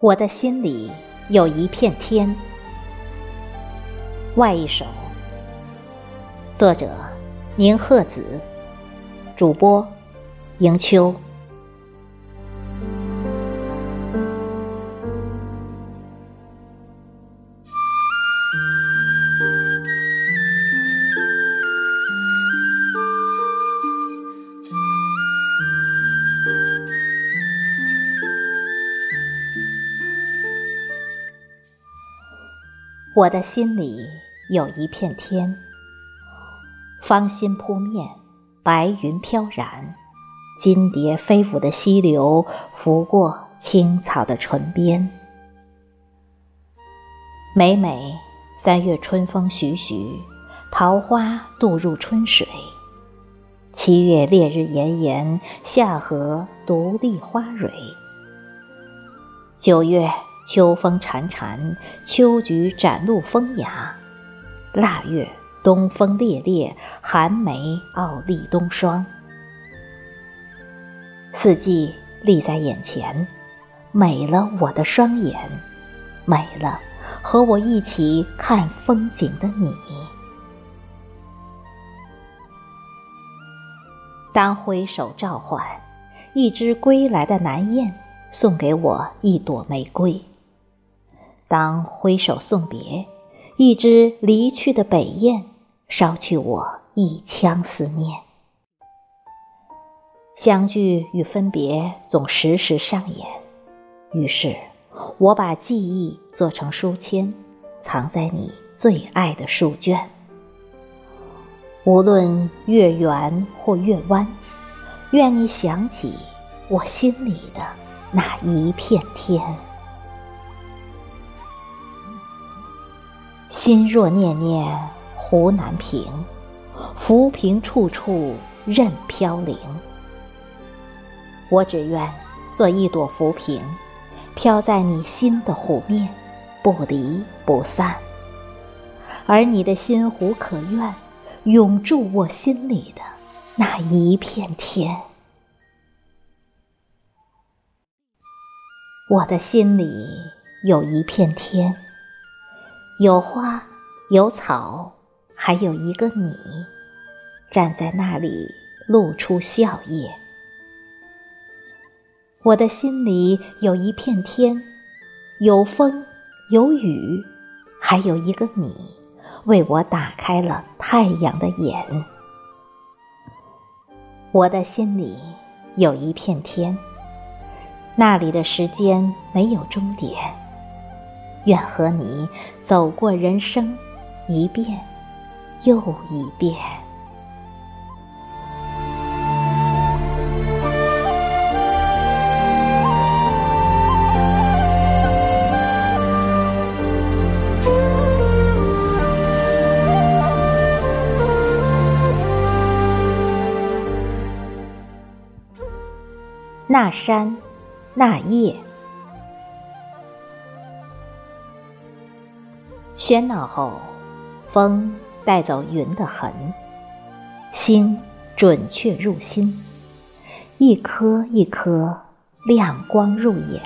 我的心里有一片天。外一首，作者宁鹤子，主播迎秋。我的心里有一片天，芳心扑面，白云飘然，金蝶飞舞的溪流拂过青草的唇边。每每三月春风徐徐，桃花渡入春水；七月烈日炎炎，夏荷独立花蕊；九月。秋风潺潺，秋菊展露风雅；腊月东风烈烈，寒梅傲立冬霜。四季立在眼前，美了我的双眼，美了和我一起看风景的你。当挥手召唤，一只归来的南雁送给我一朵玫瑰。当挥手送别，一只离去的北雁，捎去我一腔思念。相聚与分别总时时上演，于是我把记忆做成书签，藏在你最爱的书卷。无论月圆或月弯，愿你想起我心里的那一片天。心若念念湖南平，浮萍处处任飘零。我只愿做一朵浮萍，飘在你心的湖面，不离不散。而你的心湖可愿永驻我心里的那一片天？我的心里有一片天。有花，有草，还有一个你，站在那里露出笑靥。我的心里有一片天，有风，有雨，还有一个你，为我打开了太阳的眼。我的心里有一片天，那里的时间没有终点。愿和你走过人生，一遍又一遍。那山，那夜。喧闹后，风带走云的痕，心准确入心，一颗一颗亮光入眼，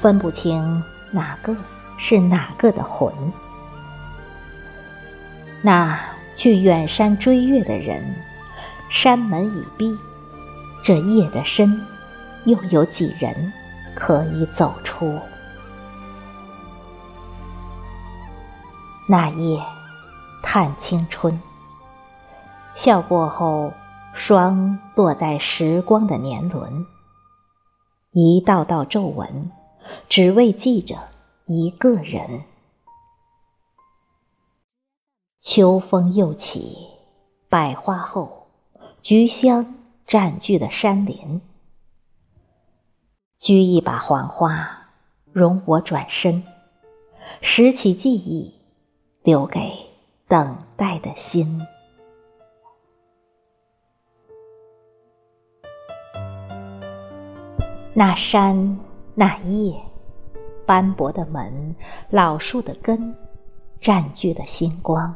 分不清哪个是哪个的魂。那去远山追月的人，山门已闭，这夜的深，又有几人可以走出？那夜，叹青春。笑过后，霜落在时光的年轮。一道道皱纹，只为记着一个人。秋风又起，百花后，菊香占据了山林。掬一把黄花，容我转身，拾起记忆。留给等待的心。那山，那夜，斑驳的门，老树的根，占据了星光。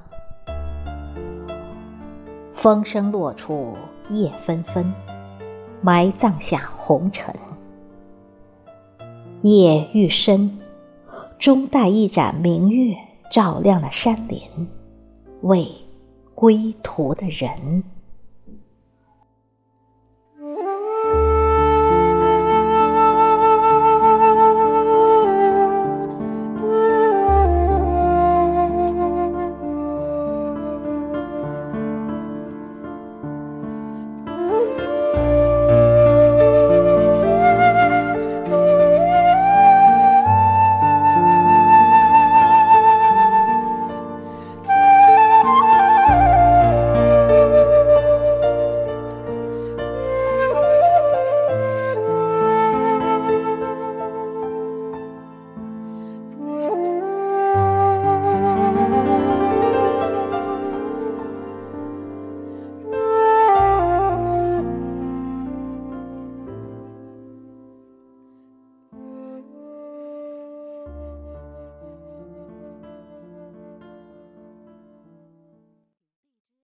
风声落处，叶纷纷，埋葬下红尘。夜愈深，终待一盏明月照亮了山林，为归途的人。